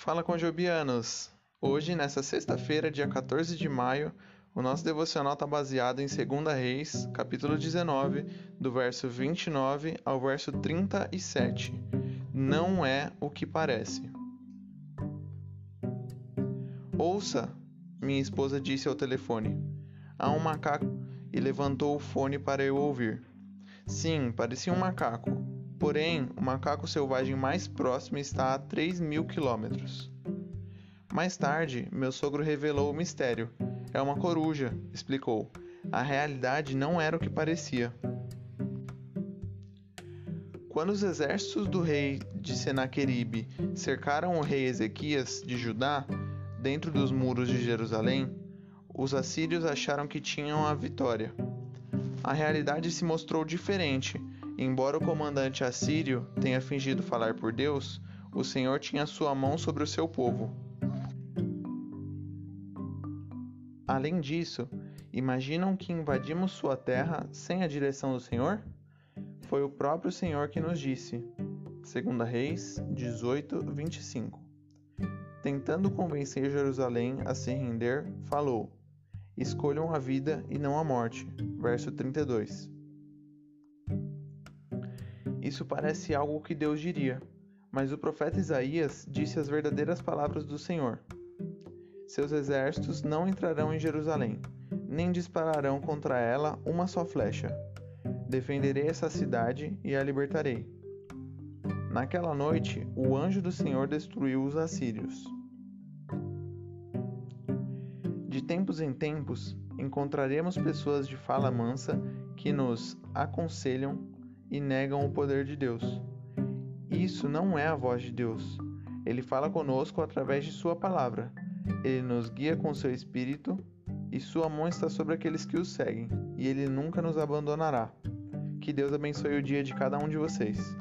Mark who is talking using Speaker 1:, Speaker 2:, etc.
Speaker 1: Fala com Jobianos! Hoje, nessa sexta-feira, dia 14 de maio, o nosso devocional está baseado em 2 Reis, capítulo 19, do verso 29 ao verso 37. Não é o que parece. Ouça, minha esposa disse ao telefone. Há um macaco e levantou o fone para eu ouvir. Sim, parecia um macaco, Porém, o macaco selvagem mais próximo está a 3 mil quilômetros. Mais tarde, meu sogro revelou o mistério. É uma coruja, explicou. A realidade não era o que parecia. Quando os exércitos do rei de Senaqueribe cercaram o rei Ezequias de Judá, dentro dos muros de Jerusalém, os assírios acharam que tinham a vitória. A realidade se mostrou diferente Embora o comandante assírio tenha fingido falar por Deus, o Senhor tinha sua mão sobre o seu povo. Além disso, imaginam que invadimos sua terra sem a direção do Senhor? Foi o próprio Senhor que nos disse. 2 Reis 18, 25. Tentando convencer Jerusalém a se render, falou: Escolham a vida e não a morte. Verso 32. Isso parece algo que Deus diria, mas o profeta Isaías disse as verdadeiras palavras do Senhor: Seus exércitos não entrarão em Jerusalém, nem dispararão contra ela uma só flecha. Defenderei essa cidade e a libertarei. Naquela noite, o anjo do Senhor destruiu os assírios. De tempos em tempos, encontraremos pessoas de fala mansa que nos aconselham e negam o poder de Deus. Isso não é a voz de Deus. Ele fala conosco através de Sua palavra. Ele nos guia com seu espírito e Sua mão está sobre aqueles que o seguem, e Ele nunca nos abandonará. Que Deus abençoe o dia de cada um de vocês.